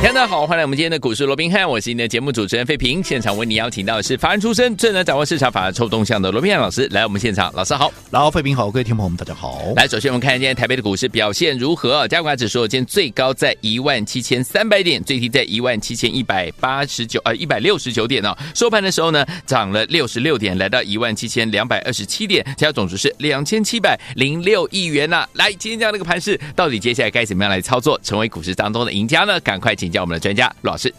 大家好，欢迎来我们今天的股市罗宾汉，我是你的节目主持人费平。现场为你邀请到的是法案出身、最能掌握市场法案臭动向的罗宾汉老师来我们现场。老师好，然后费平好，各位听众朋友们大家好。来，首先我们看今天台北的股市表现如何？加权指数今天最高在一万七千三百点，最低在一万七千一百八十九，呃，一百六十九点哦。收盘的时候呢，涨了六十六点，来到一万七千两百二十七点，成交总值是两千七百零六亿元呐、来，今天这样的一个盘势，到底接下来该怎么样来操作，成为股市当中的赢家呢？赶快请请教我们的专家。老师，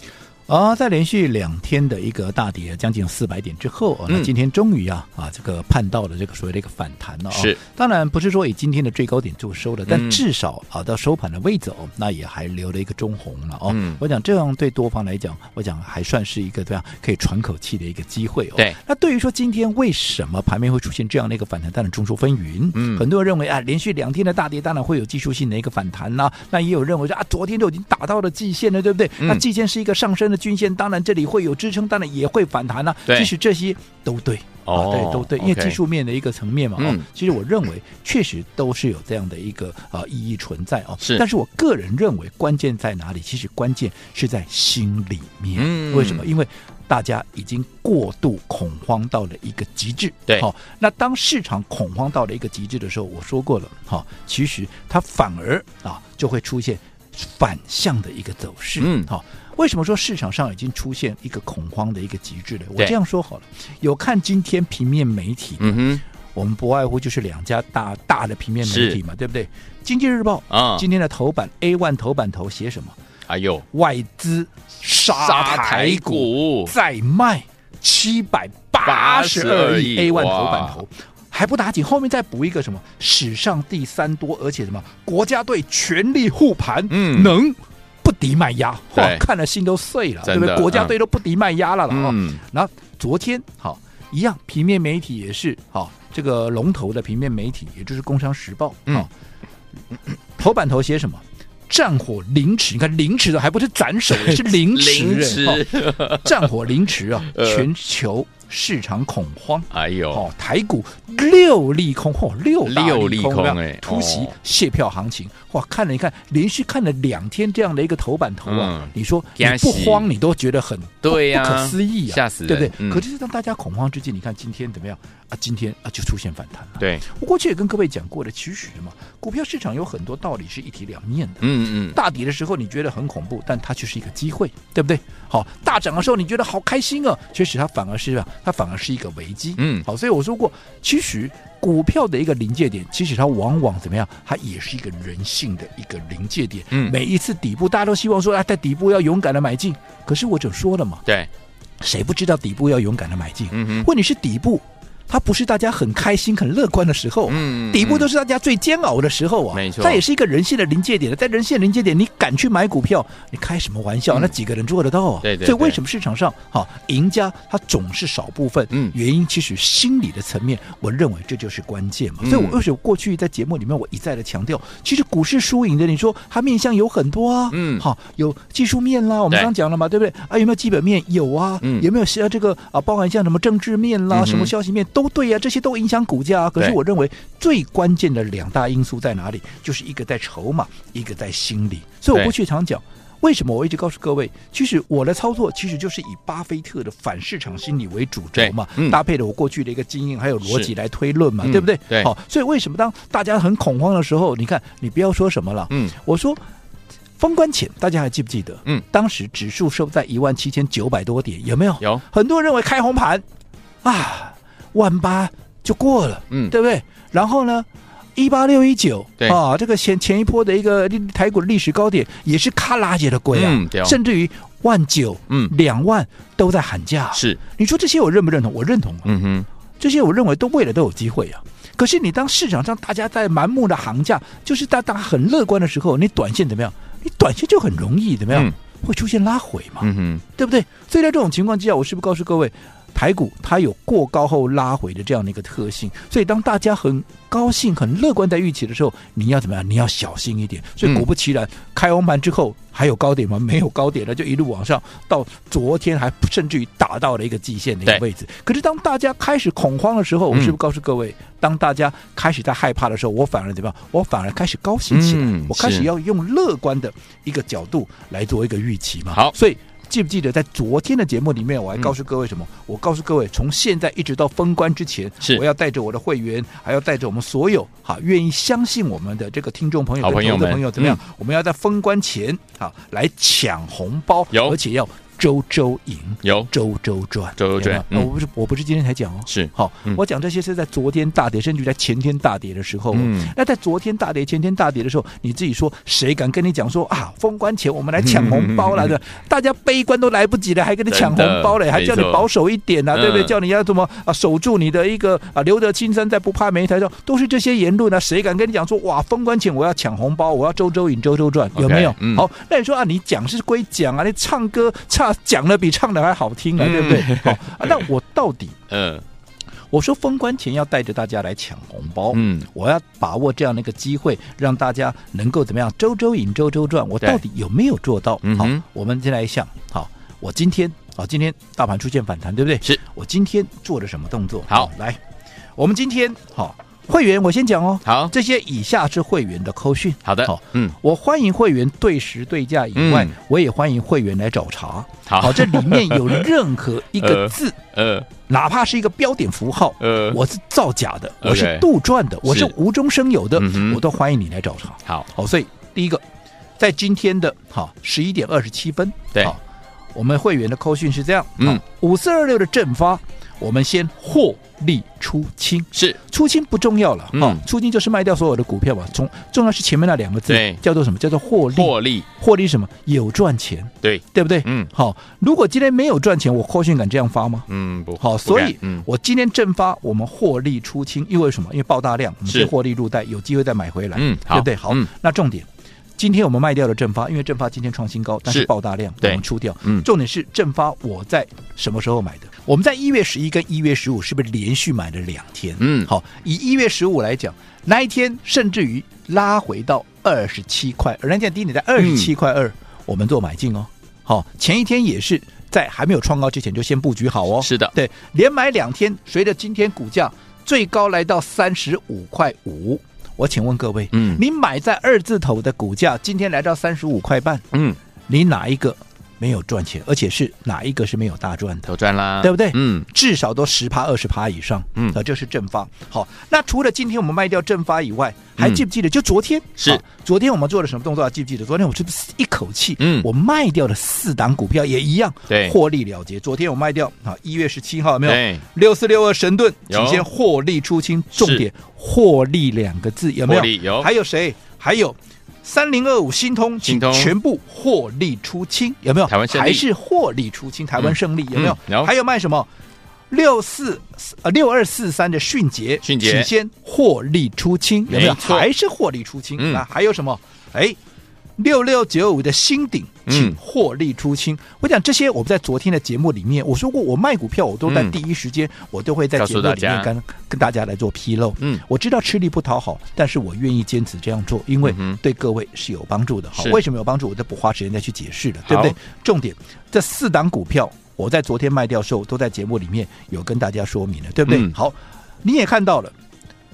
啊，在连续两天的一个大跌，将近四百点之后，啊，那今天终于啊啊，这个盼到了这个所谓的一个反弹了。是，当然不是说以今天的最高点做收的，但至少啊到收盘的位置哦，那也还留了一个中红了哦。我讲这样对多方来讲，我讲还算是一个这样可以喘口气的一个机会哦。对，那对于说今天为什么盘面会出现这样的一个反弹，当然众说纷纭。嗯，很多人认为啊，连续两天的大跌，当然会有技术性的一个反弹呐。那也有认为说啊，昨天都已经打到了季线了，对不对？那季线是一个上升的均线，当然这里会有支撑，当然也会反弹呢、啊。其实这些都对，哦，对，都对，因为技术面的一个层面嘛。嗯、哦，其实我认为确实都是有这样的一个啊、呃、意义存在哦。是，但是我个人认为关键在哪里？其实关键是在心里面。嗯，为什么？因为大家已经过度恐慌到了一个极致。对，好、哦，那当市场恐慌到了一个极致的时候，我说过了，哈、哦，其实它反而啊就会出现反向的一个走势。嗯，好、哦。为什么说市场上已经出现一个恐慌的一个极致了？我这样说好了，有看今天平面媒体，嗯哼，我们不外乎就是两家大大的平面媒体嘛，对不对？经济日报啊，今天的头版 A one 头版头写什么？哎呦，外资杀台股再卖七百八十二亿，A one 头版头还不打紧，后面再补一个什么？史上第三多，而且什么？国家队全力护盘，嗯，能。不敌卖压，哇，看了心都碎了，对不对？国家队都不敌卖压了了啊！嗯、然后昨天好一样，平面媒体也是好，这个龙头的平面媒体，也就是《工商时报》啊，嗯、头版头写什么？战火凌迟，你看凌迟的还不是斩首，是凌迟，战火凌迟啊！全球。市场恐慌，哎呦，哦，台股六利空，嚯、哦，六六利空哎，突袭卸票行情，哇，看了一看，连续看了两天这样的一个头版头啊，嗯、你说你不慌，你都觉得很对呀，不可思议啊，吓死，对不对？嗯、可是当大家恐慌之际，你看今天怎么样啊？今天啊就出现反弹了。对，我过去也跟各位讲过的，其实嘛，股票市场有很多道理是一体两面的。嗯嗯，大跌的时候你觉得很恐怖，但它却是一个机会，对不对？好，大涨的时候你觉得好开心啊，其实它反而是啊。它反而是一个危机，嗯，好，所以我说过，其实股票的一个临界点，其实它往往怎么样，它也是一个人性的一个临界点。嗯，每一次底部，大家都希望说，啊，在底部要勇敢的买进。可是我就说了嘛，对，谁不知道底部要勇敢的买进？嗯哼，问题是底部。它不是大家很开心、很乐观的时候，嗯，底部都是大家最煎熬的时候啊，没错，它也是一个人性的临界点，在人性的临界点，你敢去买股票，你开什么玩笑？那几个人做得到啊？对对。所以为什么市场上哈赢家他总是少部分？嗯，原因其实心理的层面，我认为这就是关键嘛。所以我为什么过去在节目里面我一再的强调，其实股市输赢的，你说它面向有很多啊，嗯，好，有技术面啦，我们刚讲了嘛，对不对？啊，有没有基本面？有啊，嗯，有没有像这个啊，包含像什么政治面啦，什么消息面？都对呀、啊，这些都影响股价啊。可是我认为最关键的两大因素在哪里？就是一个在筹码，一个在心理。所以我过去常讲，为什么我一直告诉各位，其实我的操作其实就是以巴菲特的反市场心理为主轴嘛，嗯、搭配了我过去的一个经验还有逻辑来推论嘛，对不对？对。好，所以为什么当大家很恐慌的时候，你看，你不要说什么了，嗯，我说封关前大家还记不记得？嗯，当时指数收在一万七千九百多点，有没有？有。很多人认为开红盘啊。万八就过了，嗯，对不对？然后呢，一八六一九，对啊，这个前前一波的一个台股的历史高点也是咔拉姐的贵啊，嗯、甚至于万九，嗯，两万都在喊价。是，你说这些我认不认同？我认同啊，嗯哼，这些我认为都未来都有机会啊。可是你当市场上大家在盲目的行价，就是大家很乐观的时候，你短线怎么样？你短线就很容易怎么样？嗯、会出现拉回嘛，嗯哼，对不对？所以在这种情况之下，我是不是告诉各位？台股它有过高后拉回的这样的一个特性，所以当大家很高兴、很乐观在预期的时候，你要怎么样？你要小心一点。所以果不其然，嗯、开完盘之后还有高点吗？没有高点了，就一路往上，到昨天还甚至于达到了一个极限的一个位置。可是当大家开始恐慌的时候，我是不是告诉各位，嗯、当大家开始在害怕的时候，我反而怎么样？我反而开始高兴起来，嗯、我开始要用乐观的一个角度来做一个预期嘛。好，所以。记不记得在昨天的节目里面，我还告诉各位什么？嗯、我告诉各位，从现在一直到封关之前，是我要带着我的会员，还要带着我们所有哈愿意相信我们的这个听众朋友、好朋友们，朋友怎么样？嗯、我们要在封关前啊来抢红包，有而且要。周周赢有周周赚，周周赚。我不是我不是今天才讲哦，是好，我讲这些是在昨天大跌，甚至在前天大跌的时候。嗯，那在昨天大跌、前天大跌的时候，你自己说，谁敢跟你讲说啊？封关前我们来抢红包来的，大家悲观都来不及了，还跟你抢红包嘞，还叫你保守一点呐，对不对？叫你要怎么啊？守住你的一个啊，留得青山在，不怕没柴烧，都是这些言论啊。谁敢跟你讲说哇？封关前我要抢红包，我要周周赢、周周赚，有没有？好，那你说啊，你讲是归讲啊，你唱歌唱讲的比唱。的还好听啊，对不对？好，那我到底，嗯，我说封关前要带着大家来抢红包，嗯，我要把握这样的一个机会，让大家能够怎么样，周周赢，周周赚。我到底有没有做到？好，我们先来想，好，我今天啊，今天大盘出现反弹，对不对？是我今天做了什么动作？好，来，我们今天好。会员，我先讲哦。好，这些以下是会员的扣讯。好的，好，嗯，我欢迎会员对时对价以外，我也欢迎会员来找茬。好，这里面有任何一个 字，呃，哪怕是一个标点符号，呃，我是造假的，我是杜撰的，我是无中生有的，我都欢迎你来找茬。好，好，所以第一个，在今天的哈十一点二十七分，对，我们会员的扣讯是这样，嗯，五四二六的正发，我们先获。利出清是出清不重要了，嗯，出清就是卖掉所有的股票嘛。重重要是前面那两个字，叫做什么？叫做获利。获利，获利什么？有赚钱，对，对不对？嗯，好。如果今天没有赚钱，我扣讯敢这样发吗？嗯，不好。所以，我今天正发，我们获利出清，因为什么？因为爆大量，我们是获利入袋，有机会再买回来，嗯，对不对？好，那重点，今天我们卖掉了正发，因为正发今天创新高，但是爆大量，我们出掉。嗯，重点是正发我在什么时候买的？我们在一月十一跟一月十五是不是连续买了两天？嗯，好，以一月十五来讲，那一天甚至于拉回到二十七块，而那天低点在二十七块二，我们做买进哦。好，前一天也是在还没有创高之前就先布局好哦。是的，对，连买两天，随着今天股价最高来到三十五块五，我请问各位，嗯，你买在二字头的股价，今天来到三十五块半，嗯，你哪一个？没有赚钱，而且是哪一个是没有大赚的？都赚啦，对不对？嗯，至少都十趴二十趴以上。嗯，啊，这是正发。好，那除了今天我们卖掉正发以外，还记不记得？就昨天是昨天我们做了什么动作？记不记得？昨天我是不是一口气？嗯，我卖掉了四档股票，也一样，对，获利了结。昨天我卖掉啊，一月十七号有没有？六四六二神盾，首先获利出清，重点获利两个字有没有？有。还有谁？还有。三零二五新通，请全部获利出清，有没有？还是获利出清？台湾胜利有没有？嗯。还有卖什么？六四呃六二四三的迅捷，迅捷，请先获利出清，有没有？还是获利出清？啊，还有什么？哎。六六九五的新顶，请获利出清。嗯、我讲这些，我们在昨天的节目里面我说过，我卖股票，我都在第一时间，我都会在节目里面跟跟大家来做披露。嗯，我知道吃力不讨好，但是我愿意坚持这样做，因为对各位是有帮助的。好，为什么有帮助？我就不花时间再去解释了，对不对？重点，这四档股票，我在昨天卖掉的时候，都在节目里面有跟大家说明了，对不对？好，你也看到了。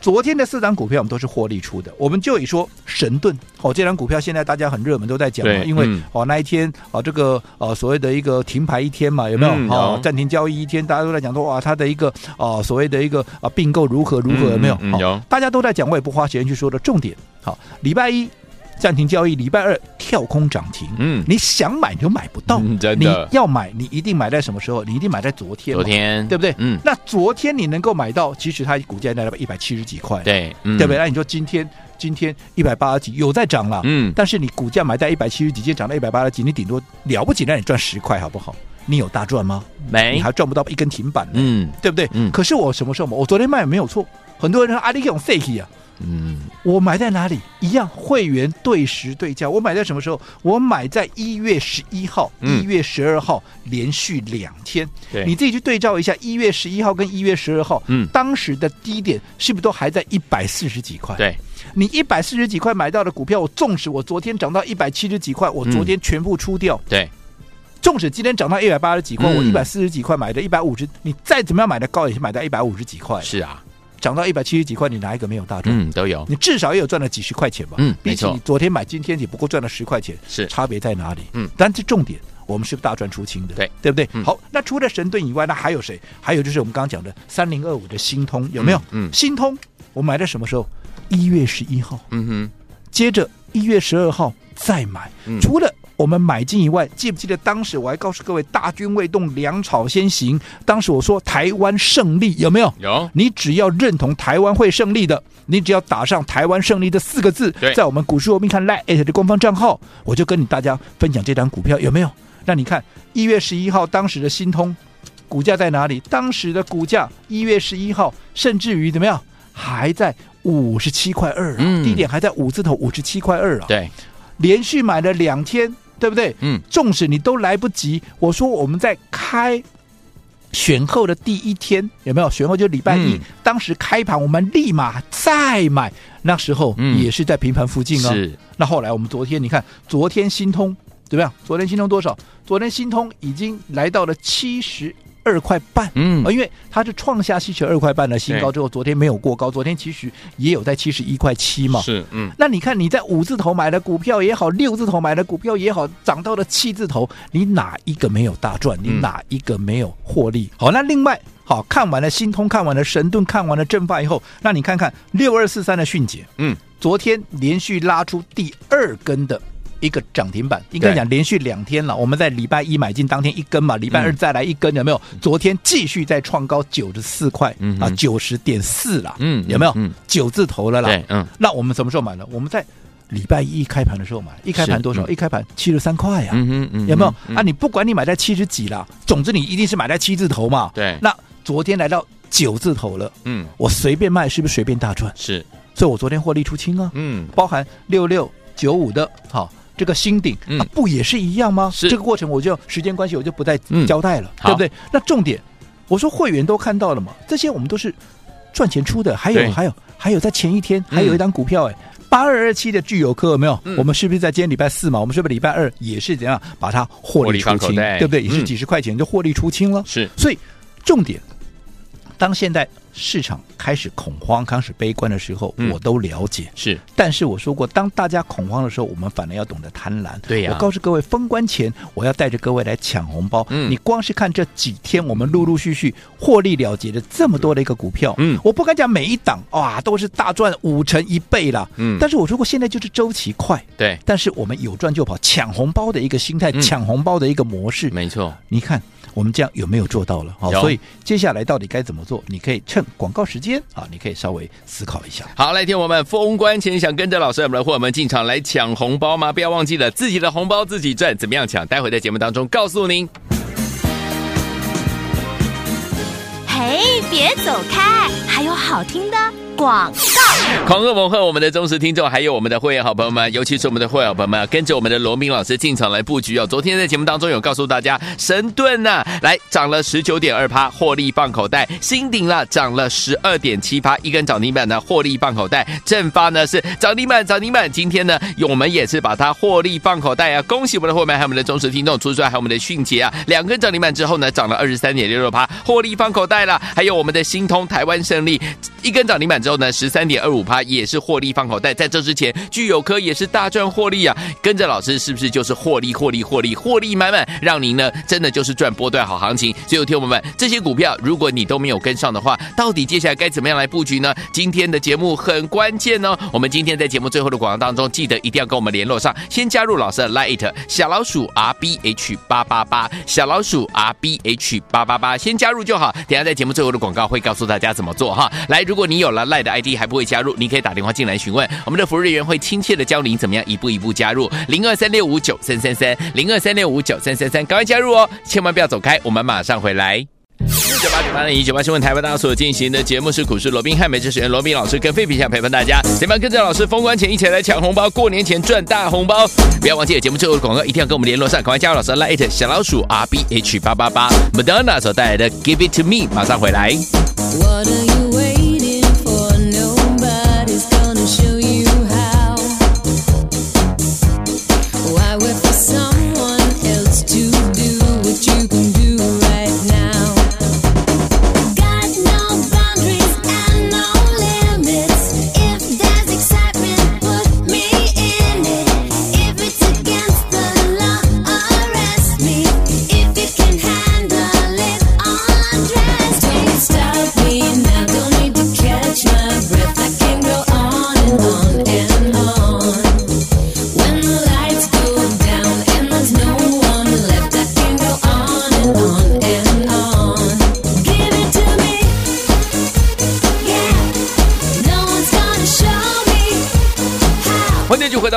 昨天的四张股票我们都是获利出的，我们就以说神盾哦，这张股票现在大家很热门都在讲嘛，因为哦那一天哦这个呃所谓的一个停牌一天嘛，有没有哦暂停交易一天，大家都在讲说哇它的一个呃所谓的一个啊并购如何如何有没有？有，大家都在讲，我也不花时间去说的重点。好，礼拜一。暂停交易，礼拜二跳空涨停。嗯，你想买你就买不到，嗯、真的。你要买，你一定买在什么时候？你一定买在昨天，昨天对不对？嗯，那昨天你能够买到，其实它股价在一百七十几块，对，嗯、对不对？那你说今天今天一百八十几有在涨了，嗯，但是你股价买在一百七十几，今天涨到一百八十几，你顶多了不起让你赚十块，好不好？你有大赚吗？没，你还赚不到一根停板，嗯，对不对？嗯，可是我什么时候买？我昨天卖没有错，很多人说阿里用 fake 啊。嗯，我买在哪里？一样，会员对时对价。我买在什么时候？我买在一月十一号、一、嗯、月十二号，连续两天。你自己去对照一下，一月十一号跟一月十二号，嗯，当时的低点是不是都还在一百四十几块？对，你一百四十几块买到的股票，我纵使我昨天涨到一百七十几块，我昨天全部出掉。嗯、对，纵使今天涨到一百八十几块，嗯、我一百四十几块买的，一百五十，你再怎么样买的高，也是买到一百五十几块。是啊。涨到一百七十几块，你哪一个没有大赚？嗯，都有。你至少也有赚了几十块钱吧？嗯，比起你昨天买，今天只不过赚了十块钱，是差别在哪里？嗯，但是重点，我们是大赚出清的，对对不对？嗯、好，那除了神盾以外，那还有谁？还有就是我们刚刚讲的三零二五的新通有没有？嗯，嗯新通我买在什么时候？一月十一号。嗯哼，接着一月十二号再买，嗯、除了。我们买进以外，记不记得当时我还告诉各位，大军未动，粮草先行。当时我说台湾胜利有没有？有。你只要认同台湾会胜利的，你只要打上台湾胜利的四个字，在我们股市罗宾看 LINE@ 的官方账号，我就跟你大家分享这张股票有没有？那你看一月十一号当时的新通股价在哪里？当时的股价一月十一号甚至于怎么样？还在五十七块二啊，嗯、低点还在五字头五十七块二啊。对，连续买了两天。对不对？嗯，纵使你都来不及，我说我们在开选后的第一天有没有？选后就礼拜一，嗯、当时开盘我们立马再买，那时候也是在平盘附近哦。是，那后来我们昨天你看，昨天新通怎么样？昨天新通多少？昨天新通已经来到了七十。二块半，嗯，因为它是创下七十二块半的新高之后，昨天没有过高，昨天其实也有在七十一块七嘛，是，嗯，那你看你在五字头买的股票也好，六字头买的股票也好，涨到了七字头，你哪一个没有大赚？你哪一个没有获利？好，那另外，好，看完了新通，看完了神盾，看完了正发以后，那你看看六二四三的迅捷，嗯，昨天连续拉出第二根的。一个涨停板，应该讲连续两天了。我们在礼拜一买进当天一根嘛，礼拜二再来一根，有没有？昨天继续再创高九十四块，啊，九十点四了，嗯，有没有？九字头了啦，嗯。那我们什么时候买的？我们在礼拜一开盘的时候买，一开盘多少？一开盘七十三块呀，嗯有没有？啊，你不管你买在七十几啦，总之你一定是买在七字头嘛。对。那昨天来到九字头了，嗯，我随便卖是不是随便大赚？是。所以我昨天获利出清啊，嗯，包含六六九五的，好。这个新顶、嗯、啊，不也是一样吗？是这个过程，我就时间关系，我就不再交代了，嗯、对不对？那重点，我说会员都看到了嘛，这些我们都是赚钱出的。还有，还有，还有，在前一天还有一张股票，哎，八二二七的聚友科有没有？嗯、我们是不是在今天礼拜四嘛？我们是不是礼拜二也是怎样把它获利出清？对不对？也是几十块钱就获利出清了。是，所以重点，当现在。市场开始恐慌、开始悲观的时候，嗯、我都了解。是，但是我说过，当大家恐慌的时候，我们反而要懂得贪婪。对呀、啊，我告诉各位，封关前我要带着各位来抢红包。嗯，你光是看这几天，我们陆陆续续获利了结的这么多的一个股票，嗯，我不敢讲每一档哇都是大赚五成一倍了。嗯，但是我说过，现在就是周期快。对，但是我们有赚就跑，抢红包的一个心态，嗯、抢红包的一个模式，没错。你看。我们这样有没有做到了？好，所以接下来到底该怎么做？你可以趁广告时间啊，你可以稍微思考一下。好，来听我们封关前想跟着老师我们的伙伴们进场来抢红包吗？不要忘记了自己的红包自己赚，怎么样抢？待会在节目当中告诉您。嘿，别走开，还有好听的。广告，狂热猛贺我们的忠实听众，还有我们的会员好朋友们，尤其是我们的会员好朋友们，跟着我们的罗明老师进场来布局哦。昨天在节目当中有告诉大家，神盾呐、啊，来涨了十九点二趴，获利放口袋；新鼎了，涨了十二点七趴，一根涨停板呢，获利放口袋。正发呢是涨停板，涨停板。今天呢，我们也是把它获利放口袋啊！恭喜我们的会员还有我们的忠实听众，除此之外还有我们的迅捷啊，两根涨停板之后呢，涨了二十三点六六趴，获利放口袋了。还有我们的新通台湾胜利，一根涨停板之后呢，十三点二五趴也是获利放口袋。在这之前，聚友科也是大赚获利啊！跟着老师是不是就是获利、获利、获利、获利满满，让您呢真的就是赚波段好行情？所以，有听友们，这些股票如果你都没有跟上的话，到底接下来该怎么样来布局呢？今天的节目很关键哦。我们今天在节目最后的广告当中，记得一定要跟我们联络上，先加入老师的 Lite 小老鼠 R B H 八八八，小老鼠 R B H 八八八，先加入就好。等下在节目最后的广告会告诉大家怎么做哈。来，如果你有了的 ID。还不会加入，你可以打电话进来询问，我们的服务人员会亲切的教您怎么样一步一步加入。零二三六五九三三三，零二三六五九三三三，赶快加入哦！千万不要走开，我们马上回来。九八九八零一九八新闻台为大家所进行的节目是股市罗宾汉，美职学员罗宾老师跟费皮相陪伴大家，怎么样跟着老师封关前一起来抢红包，过年前赚大红包？不要忘记节目最后的广告，一定要跟我们联络上，赶快加入老师的 LINE 小老鼠 R B H 八八八，Madonna 所带来的 Give It To Me，马上回来。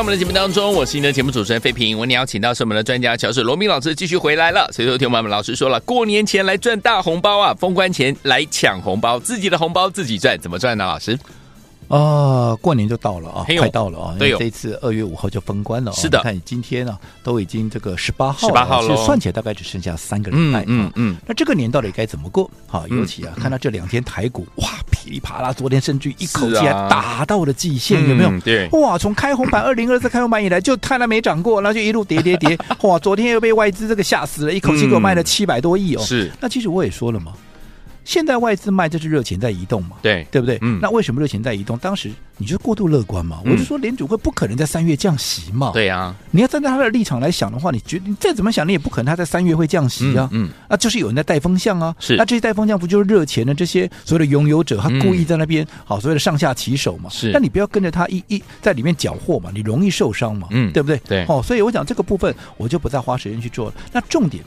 们的节目当中，我是您的节目主持人费平。我们邀请到是我们的专家乔治罗明老师继续回来了。所以说，听我们老师说了，过年前来赚大红包啊，封关前来抢红包，自己的红包自己赚，怎么赚呢？老师？啊，过年就到了啊，嘿快到了啊！对哦因为这次二月五号就封关了、哦。是的你看你今天呢、啊，都已经这个十八号了，18号了算起来大概只剩下三个礼拜。嗯嗯嗯那这个年到底该怎么过？好，嗯尤其啊，看到这两天台股哇噼里啪啦，昨天甚至一口气啊还打到了季线，有没有？嗯对哇，从开红盘 二零二四开红盘以来，就看它没涨过，然后就一路跌跌跌。哇，昨天又被外资这个吓死了，一口气给我卖了七百多亿哦。是那其实我也说了嘛，现在外资卖就是热钱在移动嘛。对对不对？嗯那为什么热钱在移动？当时你就过度乐观嘛？嗯我就说联储会不可能在三月降息嘛。，对呀、啊，你要站在他的立场来想的话，你觉得你再怎么想，你也不可能他在三月会降息啊。嗯嗯啊，就是有人在带风向啊。是那这些带风向不就是热钱的这些所谓的拥有者，他故意在那边、好所谓的上下其手嘛。是那你不要跟着他一一在里面搅和嘛，你容易受伤嘛。嗯对不对？对哦，所以我讲这个部分我就不再花时间去做了。那重点。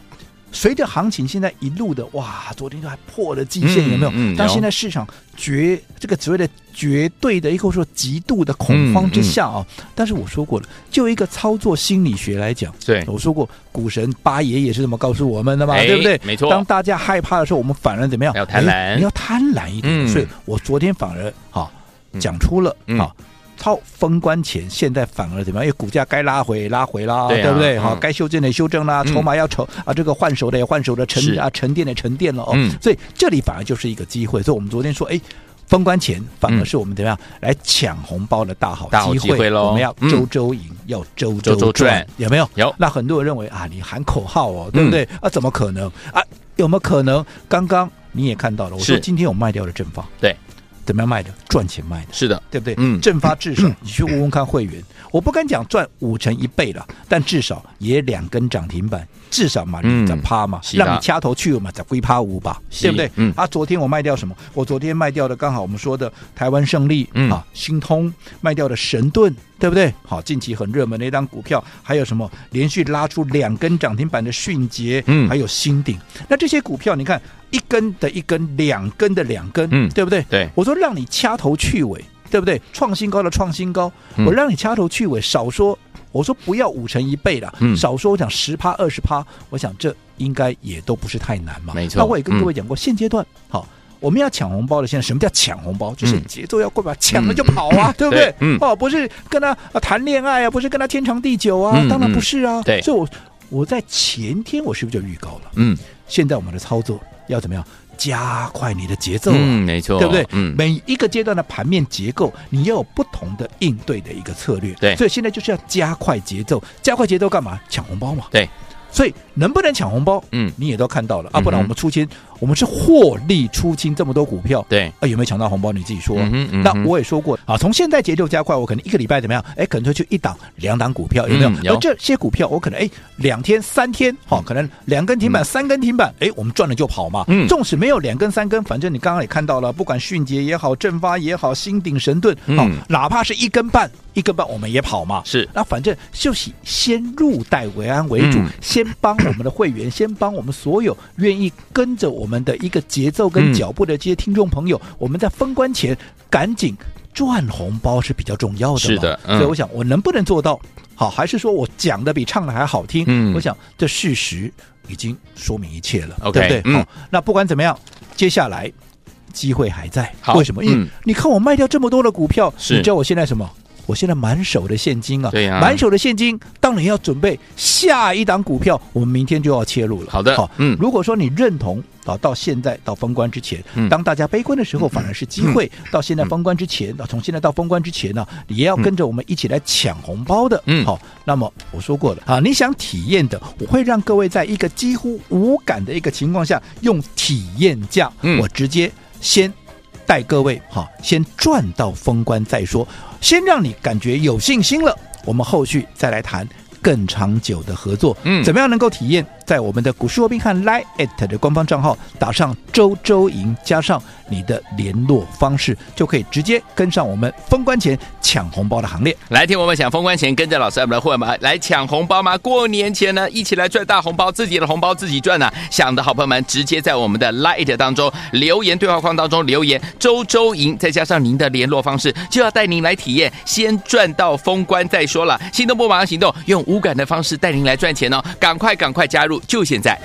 随着行情现在一路的哇，昨天都还破了季线，嗯有没有？但现在市场绝这个所谓的绝对的，一个说极度的恐慌之下啊、嗯但是我说过了，就一个操作心理学来讲，对我说过，股神八爷也是这么告诉我们的嘛，哎对不对？没错当大家害怕的时候，我们反而怎么样？要贪婪哎你要贪婪一点。嗯所以我昨天反而哈、嗯讲出了嗯哈。超封关前，现在反而怎么样？因为股价该拉回拉回啦，对啊不对？嗯好，该修正的修正啦，嗯筹码要筹啊，这个换手的也换手的，沉啊沉淀的沉淀了哦。嗯所以这里反而就是一个机会。所以我们昨天说，哎。封关前反而是我们怎么样、来抢红包的大好机会，我们要嗯周周赢，要周周赚，有没有？有那很多人认为啊，你喊口号哦，对不对？啊，怎么可能啊？有没有可能？刚刚你也看到了，我说今天我卖掉了正方，对，怎么样卖的？赚钱卖的。是的，对不对？嗯正发至少你去问问看会员，我不敢讲赚五成一倍了，但至少也两根涨停板，至少嘛在趴嘛，让你掐头去尾嘛，在归趴五吧，对不对？嗯啊，昨天我卖掉什么？我昨天卖掉的刚好我们说的台湾胜利、嗯啊，新通卖掉的神盾，对不对？好，近期很热门的一张股票，还有什么连续拉出两根涨停板的迅捷，嗯还有新鼎，那这些股票你看一根的一根，两根的两根，嗯对不对？对我说让你掐头去尾，对不对？创新高的创新高，嗯我让你掐头去尾，少说，我说不要五成一倍了，嗯少说我讲十趴二十趴，我想这应该也都不是太难嘛。没错那我也跟各位讲过，现阶段好。我们要抢红包的，现在什么叫抢红包？就是嗯节奏要快吧，抢了就跑啊，对不对哦，不是跟他啊谈恋爱啊，不是跟他天长地久啊，嗯当然不是啊。对所以我我在前天我是不是就预告了？嗯现在我们的操作要怎么样？加快你的节奏啊。嗯，没错，对不对？嗯，每一个阶段的盘面结构，你要有不同的应对的一个策略。对所以现在就是要加快节奏，加快节奏干嘛？抢红包嘛。对，所以能不能抢红包？嗯你也都看到了啊，不然我们出清，我们是获利出清这么多股票，对，啊，有没有抢到红包？你自己说啊。嗯嗯那我也说过啊，从现在节奏加快，我可能一个礼拜怎么样？哎，可能就去一档、两档股票，有没有？而这些股票，我可能哎两天、三天，好、可能两根停板、嗯三根停板，哎，我们赚了就跑嘛。嗯纵使没有两根、三根，反正你刚刚也看到了，不管迅捷也好，正发也好，新鼎神盾，好、嗯哪怕是一根半、一根半，我们也跑嘛。是那反正就是先入袋为安为主，嗯先帮我们的会员，先帮我们所有愿意跟着我们的一个节奏跟嗯脚步的这些听众朋友，我们在封关前赶紧赚红包是比较重要的嘛。是的嗯所以我想我能不能做到？好，还是说我讲的比唱的还好听？嗯我想这事实已经说明一切了对不对？嗯好，那不管怎么样，接下来机会还在。为什么？因为嗯你看我卖掉这么多的股票，你知道我现在什么？我现在满手的现金啊，对呀。满手的现金，当然要准备下一档股票，我们明天就要切入了。好的好，嗯。如果说你认同啊，到现在到封关之前，嗯。当大家悲观的时候，反而是机会；到现在封关之前，啊，从现在到封关之前呢，你也要跟着我们一起来抢红包的。嗯。好，那么我说过了啊，你想体验的，我会让各位在一个几乎无感的一个情况下，用体验价，嗯。我直接先。带各位哈，先赚到封关再说，先让你感觉有信心了，我们后续再来谈。更长久的合作。嗯怎么样能够体验？在我们的股市罗宾汉 Line at 的官方账号打上周周赢，加上你的联络方式，就可以直接跟上我们封关前抢红包的行列。来听我们抢封关前跟着老师我们的会员来抢红包吗？过年前呢，一起来赚大红包，自己的红包自己赚呐、啊！想的好朋友们，直接在我们的 Light 当中留言对话框当中留言“周周赢”，再加上您的联络方式，就要带您来体验，先赚到封关再说了。心动不马上行动，用无感的方式带您来赚钱哦！赶快赶快加入，就现在！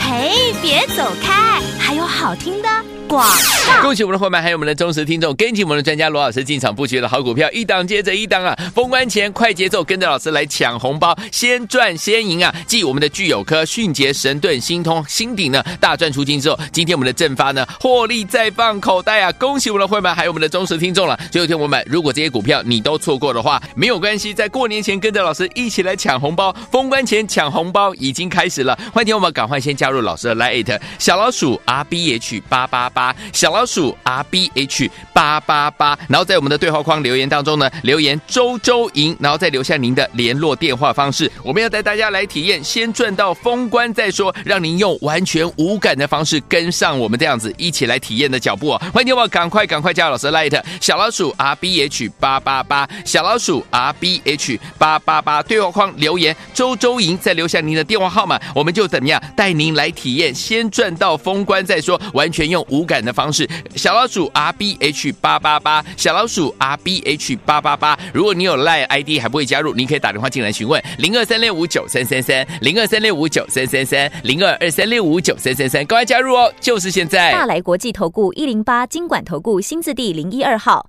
嘿，别走开，还有好听的广告。恭喜我们的伙伴，还有我们的忠实听众，跟紧我们的专家罗老师进场布局的好股票，一档接着一档啊！封关前快节奏，跟着老师来抢红包，先赚先赢啊！继我们的聚友科、迅捷、神盾、新通、新鼎呢大赚出金之后，今天我们的正发呢获利再放口袋啊！恭喜我们的伙伴，还有我们的忠实听众了。最后听我们，如果这些股票你都错过的话，没有关系，在过年前跟着老师一起来抢红包，封关前抢红包已经开始了，欢迎我们赶快先加入老师的 Lite 小老鼠 R B H 八八八小老鼠 R B H 八八八，然后在我们的对话框留言当中呢，留言周周赢，然后再留下您的联络电话方式。我们要带大家来体验，先赚到封关再说，让您用完全无感的方式跟上我们这样子一起来体验的脚步哦。欢迎我赶快赶快加老师的 Light 小老鼠 R B H 八八八小老鼠 R B H 八八八对话框留言周周赢，再留下您的电话号码，我们就怎么样带您来体验，先赚到封关再说，完全用无感的方式。小老鼠 R B H 八八八，小老鼠 R B H 八八八。如果你有 Line ID 还不会加入，您可以打电话进来询问零二三六五九三三三零二三六五九三三三零二二三六五九三三三，赶快加入哦，就是现在。大来国际投顾一零八金管投顾新字第零一二号。